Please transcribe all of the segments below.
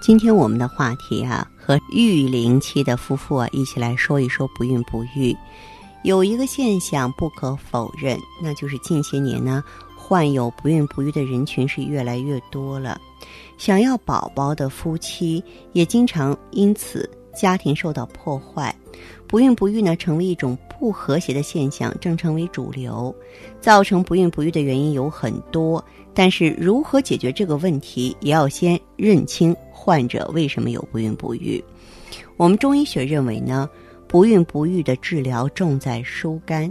今天我们的话题啊，和育龄期的夫妇啊一起来说一说不孕不育。有一个现象不可否认，那就是近些年呢，患有不孕不育的人群是越来越多了。想要宝宝的夫妻也经常因此家庭受到破坏。不孕不育呢，成为一种不和谐的现象，正成为主流。造成不孕不育的原因有很多，但是如何解决这个问题，也要先认清患者为什么有不孕不育。我们中医学认为呢，不孕不育的治疗重在疏肝，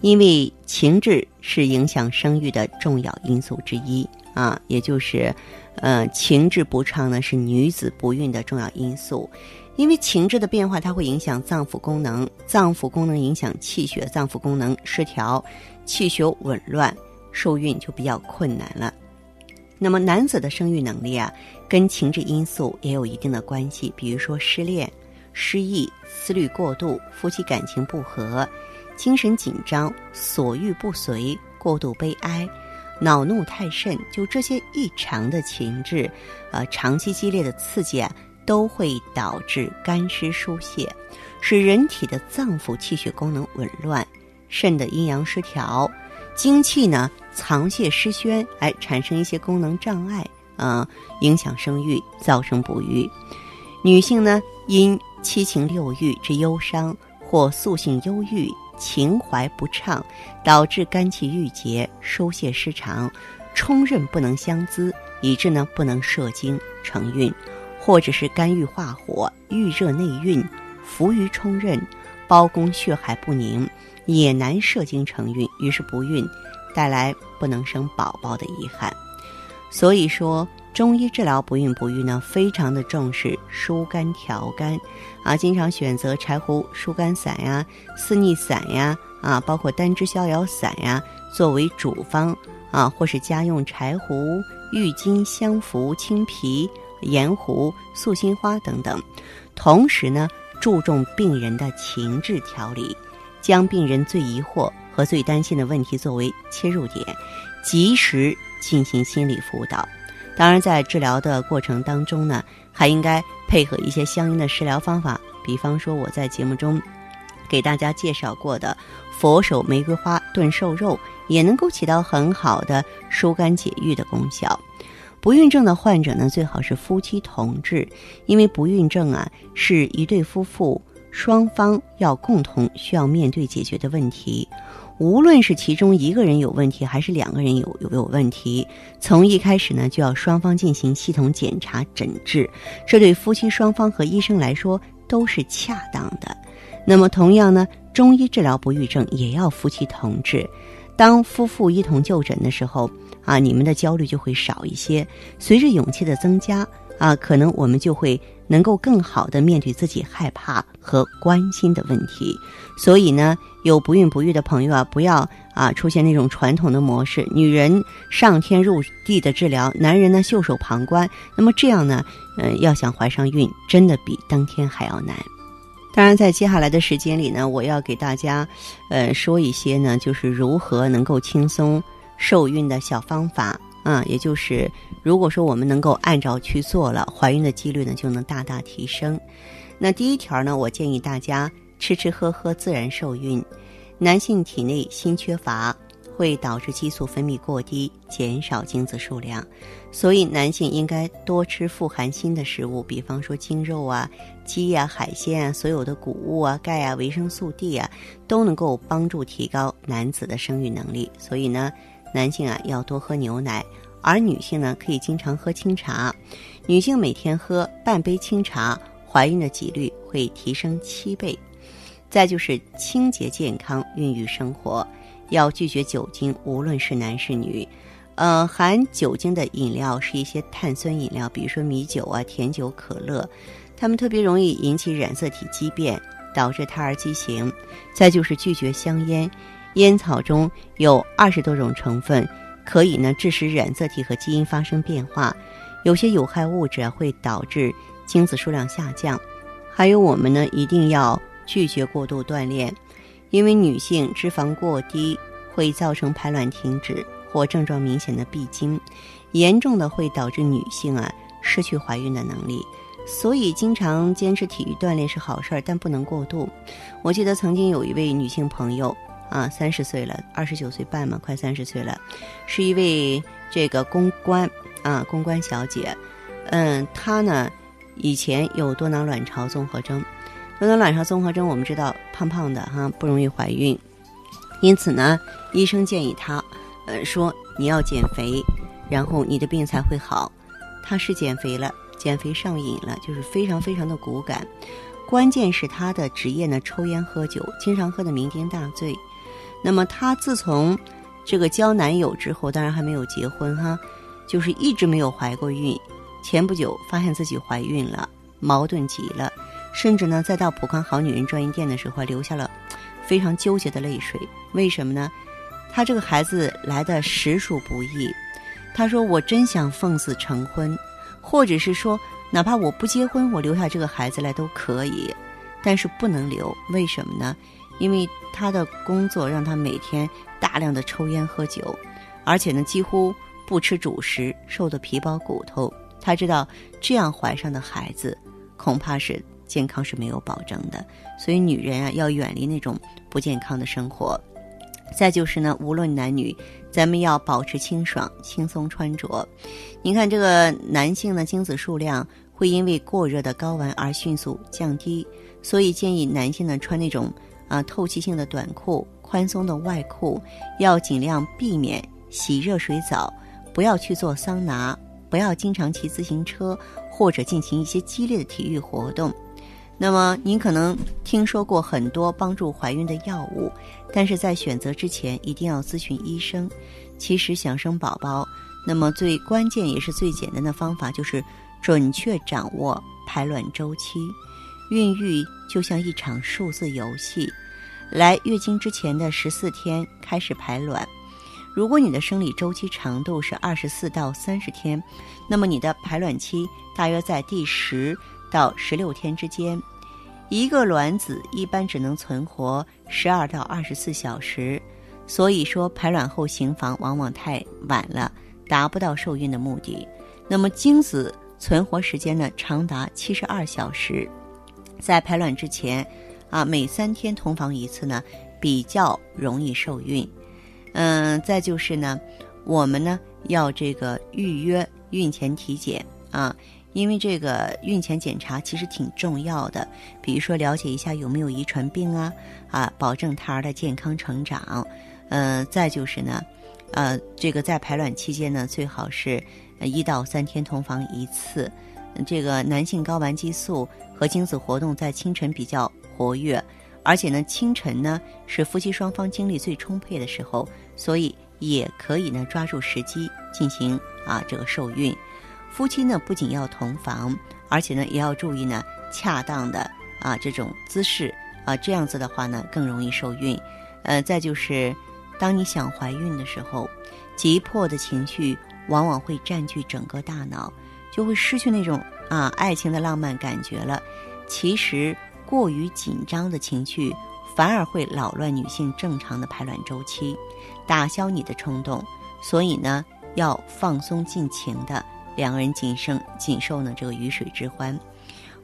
因为情志是影响生育的重要因素之一啊，也就是，呃，情志不畅呢是女子不孕的重要因素。因为情志的变化，它会影响脏腑功能，脏腑功能影响气血，脏腑功能失调，气血紊乱，受孕就比较困难了。那么男子的生育能力啊，跟情志因素也有一定的关系，比如说失恋、失忆、思虑过度、夫妻感情不和、精神紧张、所欲不随、过度悲哀、恼怒太甚，就这些异常的情志，呃，长期激烈的刺激啊。都会导致肝湿疏泄，使人体的脏腑气血功能紊乱，肾的阴阳失调，精气呢藏泄失宣，哎，产生一些功能障碍啊，影响生育，造成不育。女性呢因七情六欲之忧伤或素性忧郁、情怀不畅，导致肝气郁结、疏泄失常，冲任不能相滋，以致呢不能射精成孕。或者是肝郁化火，郁热内蕴，浮于冲任，包宫血海不宁，也难射精成孕，于是不孕，带来不能生宝宝的遗憾。所以说，中医治疗不孕不育呢，非常的重视疏肝调肝，啊，经常选择柴胡疏肝散呀、四逆散呀，啊，包括丹栀逍遥散呀，作为主方，啊，或是家用柴胡、郁金香附、青皮。盐胡、素心花等等，同时呢，注重病人的情志调理，将病人最疑惑和最担心的问题作为切入点，及时进行心理辅导。当然，在治疗的过程当中呢，还应该配合一些相应的食疗方法，比方说我在节目中给大家介绍过的佛手玫瑰花炖瘦肉，也能够起到很好的疏肝解郁的功效。不孕症的患者呢，最好是夫妻同治，因为不孕症啊是一对夫妇双方要共同需要面对解决的问题。无论是其中一个人有问题，还是两个人有有有问题，从一开始呢就要双方进行系统检查诊治，这对夫妻双方和医生来说都是恰当的。那么同样呢，中医治疗不育症也要夫妻同治。当夫妇一同就诊的时候，啊，你们的焦虑就会少一些。随着勇气的增加，啊，可能我们就会能够更好的面对自己害怕和关心的问题。所以呢，有不孕不育的朋友啊，不要啊出现那种传统的模式：女人上天入地的治疗，男人呢袖手旁观。那么这样呢，嗯，要想怀上孕，真的比登天还要难。当然，在接下来的时间里呢，我要给大家，呃，说一些呢，就是如何能够轻松受孕的小方法啊。也就是，如果说我们能够按照去做了，怀孕的几率呢就能大大提升。那第一条呢，我建议大家吃吃喝喝自然受孕。男性体内锌缺乏。会导致激素分泌过低，减少精子数量，所以男性应该多吃富含锌的食物，比方说精肉啊、鸡呀、海鲜啊，所有的谷物啊、钙啊、维生素 D 啊，都能够帮助提高男子的生育能力。所以呢，男性啊要多喝牛奶，而女性呢可以经常喝清茶。女性每天喝半杯清茶，怀孕的几率会提升七倍。再就是清洁健康孕育生活。要拒绝酒精，无论是男是女，呃，含酒精的饮料是一些碳酸饮料，比如说米酒啊、甜酒、可乐，它们特别容易引起染色体畸变，导致胎儿畸形。再就是拒绝香烟，烟草中有二十多种成分，可以呢致使染色体和基因发生变化，有些有害物质会导致精子数量下降。还有我们呢一定要拒绝过度锻炼，因为女性脂肪过低会造成排卵停止。或症状明显的闭经，严重的会导致女性啊失去怀孕的能力，所以经常坚持体育锻炼是好事儿，但不能过度。我记得曾经有一位女性朋友啊，三十岁了，二十九岁半嘛，快三十岁了，是一位这个公关啊，公关小姐。嗯，她呢以前有多囊卵巢综合征，多囊卵巢综合征我们知道胖胖的哈不容易怀孕，因此呢，医生建议她。呃，说你要减肥，然后你的病才会好。她是减肥了，减肥上瘾了，就是非常非常的骨感。关键是他的职业呢，抽烟喝酒，经常喝得酩酊大醉。那么她自从这个交男友之后，当然还没有结婚哈，就是一直没有怀过孕。前不久发现自己怀孕了，矛盾极了，甚至呢，在到普康好女人专营店的时候，还流下了非常纠结的泪水。为什么呢？她这个孩子来的实属不易，她说：“我真想奉子成婚，或者是说，哪怕我不结婚，我留下这个孩子来都可以，但是不能留。为什么呢？因为他的工作让他每天大量的抽烟喝酒，而且呢，几乎不吃主食，瘦得皮包骨头。他知道这样怀上的孩子，恐怕是健康是没有保证的。所以，女人啊，要远离那种不健康的生活。”再就是呢，无论男女，咱们要保持清爽、轻松穿着。您看，这个男性的精子数量会因为过热的睾丸而迅速降低，所以建议男性呢穿那种啊透气性的短裤、宽松的外裤，要尽量避免洗热水澡，不要去做桑拿，不要经常骑自行车或者进行一些激烈的体育活动。那么您可能听说过很多帮助怀孕的药物，但是在选择之前一定要咨询医生。其实想生宝宝，那么最关键也是最简单的方法就是准确掌握排卵周期。孕育就像一场数字游戏，来月经之前的十四天开始排卵。如果你的生理周期长度是二十四到三十天，那么你的排卵期大约在第十。到十六天之间，一个卵子一般只能存活十二到二十四小时，所以说排卵后行房往往太晚了，达不到受孕的目的。那么精子存活时间呢，长达七十二小时，在排卵之前，啊，每三天同房一次呢，比较容易受孕。嗯，再就是呢，我们呢要这个预约孕前体检啊。因为这个孕前检查其实挺重要的，比如说了解一下有没有遗传病啊，啊，保证胎儿的健康成长。嗯，再就是呢，呃，这个在排卵期间呢，最好是一到三天同房一次。这个男性睾丸激素和精子活动在清晨比较活跃，而且呢，清晨呢是夫妻双方精力最充沛的时候，所以也可以呢抓住时机进行啊这个受孕。夫妻呢不仅要同房，而且呢也要注意呢恰当的啊这种姿势啊，这样子的话呢更容易受孕。呃，再就是当你想怀孕的时候，急迫的情绪往往会占据整个大脑，就会失去那种啊爱情的浪漫感觉了。其实过于紧张的情绪反而会扰乱女性正常的排卵周期，打消你的冲动。所以呢要放松尽情的。两个人仅剩仅受呢这个鱼水之欢，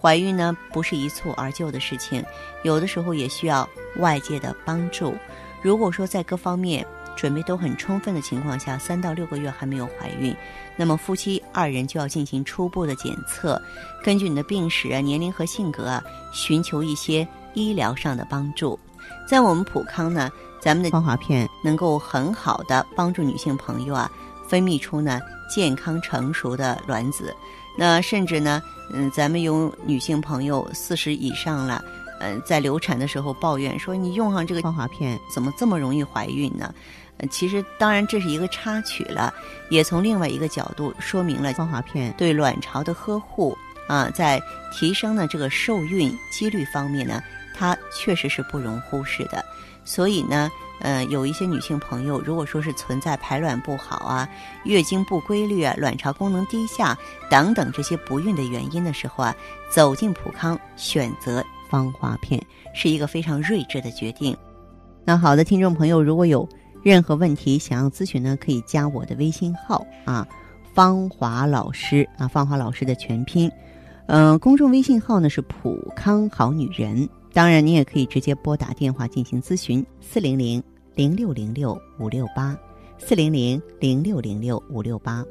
怀孕呢不是一蹴而就的事情，有的时候也需要外界的帮助。如果说在各方面准备都很充分的情况下，三到六个月还没有怀孕，那么夫妻二人就要进行初步的检测，根据你的病史啊、年龄和性格啊，寻求一些医疗上的帮助。在我们普康呢，咱们的光华片能够很好的帮助女性朋友啊。分泌出呢健康成熟的卵子，那甚至呢，嗯，咱们有女性朋友四十以上了，呃，在流产的时候抱怨说，你用上这个芳华片怎么这么容易怀孕呢？呃，其实当然这是一个插曲了，也从另外一个角度说明了芳华片对卵巢的呵护啊，在提升呢这个受孕几率方面呢，它确实是不容忽视的。所以呢，呃，有一些女性朋友，如果说是存在排卵不好啊、月经不规律啊、卵巢功能低下等等这些不孕的原因的时候啊，走进普康选择芳华片是一个非常睿智的决定。那好的，听众朋友，如果有任何问题想要咨询呢，可以加我的微信号啊，芳华老师啊，芳华老师的全拼，嗯，公众微信号呢是普康好女人。当然，你也可以直接拨打电话进行咨询，四零零零六零六五六八，四零零零六零六五六八。